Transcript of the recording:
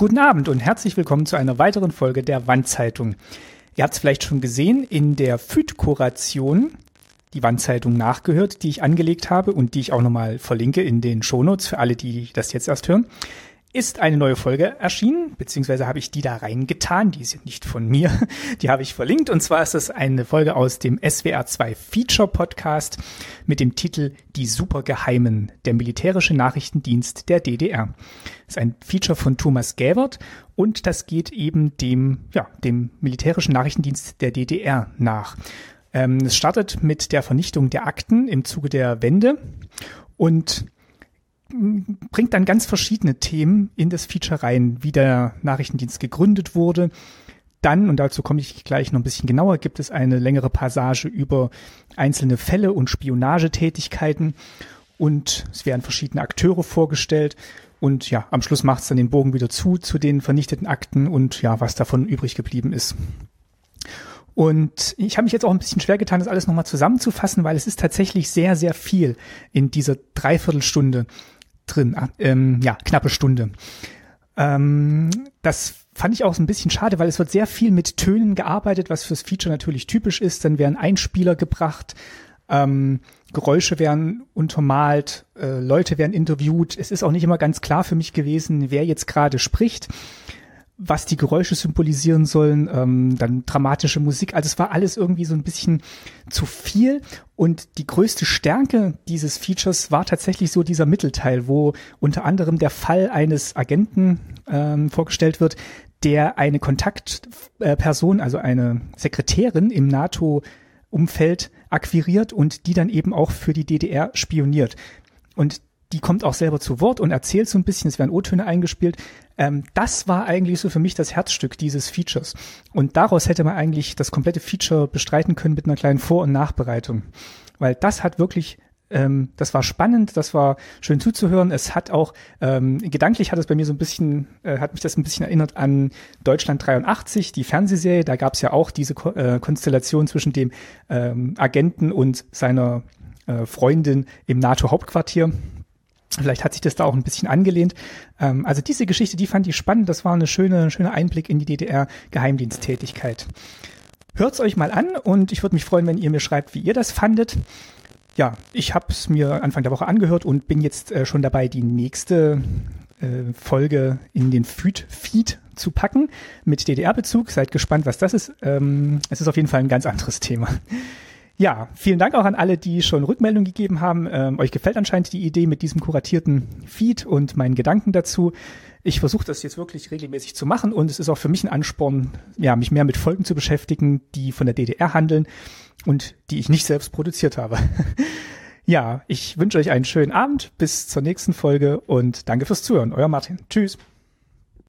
Guten Abend und herzlich willkommen zu einer weiteren Folge der Wandzeitung. Ihr habt es vielleicht schon gesehen, in der FÜD-Kuration die Wandzeitung nachgehört, die ich angelegt habe und die ich auch nochmal verlinke in den Shownotes für alle, die das jetzt erst hören ist eine neue Folge erschienen, beziehungsweise habe ich die da reingetan, die ist nicht von mir, die habe ich verlinkt. Und zwar ist das eine Folge aus dem SWR2 Feature Podcast mit dem Titel Die Supergeheimen, der militärische Nachrichtendienst der DDR. Das ist ein Feature von Thomas Gäbert und das geht eben dem, ja, dem militärischen Nachrichtendienst der DDR nach. Ähm, es startet mit der Vernichtung der Akten im Zuge der Wende. Und bringt dann ganz verschiedene Themen in das Feature rein, wie der Nachrichtendienst gegründet wurde. Dann, und dazu komme ich gleich noch ein bisschen genauer, gibt es eine längere Passage über einzelne Fälle und Spionagetätigkeiten und es werden verschiedene Akteure vorgestellt. Und ja, am Schluss macht es dann den Bogen wieder zu, zu den vernichteten Akten und ja, was davon übrig geblieben ist. Und ich habe mich jetzt auch ein bisschen schwer getan, das alles nochmal zusammenzufassen, weil es ist tatsächlich sehr, sehr viel in dieser Dreiviertelstunde drin. Ah, ähm, ja, knappe Stunde. Ähm, das fand ich auch so ein bisschen schade, weil es wird sehr viel mit Tönen gearbeitet, was fürs Feature natürlich typisch ist. Dann werden Einspieler gebracht, ähm, Geräusche werden untermalt, äh, Leute werden interviewt. Es ist auch nicht immer ganz klar für mich gewesen, wer jetzt gerade spricht was die Geräusche symbolisieren sollen, ähm, dann dramatische Musik. Also es war alles irgendwie so ein bisschen zu viel. Und die größte Stärke dieses Features war tatsächlich so dieser Mittelteil, wo unter anderem der Fall eines Agenten ähm, vorgestellt wird, der eine Kontaktperson, also eine Sekretärin im NATO Umfeld akquiriert und die dann eben auch für die DDR spioniert. Und die kommt auch selber zu Wort und erzählt so ein bisschen, es werden O-Töne eingespielt. Ähm, das war eigentlich so für mich das Herzstück dieses Features. Und daraus hätte man eigentlich das komplette Feature bestreiten können mit einer kleinen Vor- und Nachbereitung. Weil das hat wirklich ähm, das war spannend, das war schön zuzuhören. Es hat auch, ähm, gedanklich hat es bei mir so ein bisschen, äh, hat mich das ein bisschen erinnert an Deutschland 83, die Fernsehserie. Da gab es ja auch diese Ko äh, Konstellation zwischen dem ähm, Agenten und seiner äh, Freundin im NATO-Hauptquartier. Vielleicht hat sich das da auch ein bisschen angelehnt. Ähm, also diese Geschichte, die fand ich spannend. Das war eine schöne, schöner Einblick in die DDR-Geheimdiensttätigkeit. Hört's euch mal an und ich würde mich freuen, wenn ihr mir schreibt, wie ihr das fandet. Ja, ich habe es mir Anfang der Woche angehört und bin jetzt äh, schon dabei, die nächste äh, Folge in den Feed, zu packen mit DDR-Bezug. Seid gespannt, was das ist. Ähm, es ist auf jeden Fall ein ganz anderes Thema. Ja, vielen Dank auch an alle, die schon Rückmeldung gegeben haben. Ähm, euch gefällt anscheinend die Idee mit diesem kuratierten Feed und meinen Gedanken dazu. Ich versuche das jetzt wirklich regelmäßig zu machen und es ist auch für mich ein Ansporn, ja, mich mehr mit Folgen zu beschäftigen, die von der DDR handeln und die ich nicht selbst produziert habe. ja, ich wünsche euch einen schönen Abend, bis zur nächsten Folge und danke fürs Zuhören. Euer Martin. Tschüss.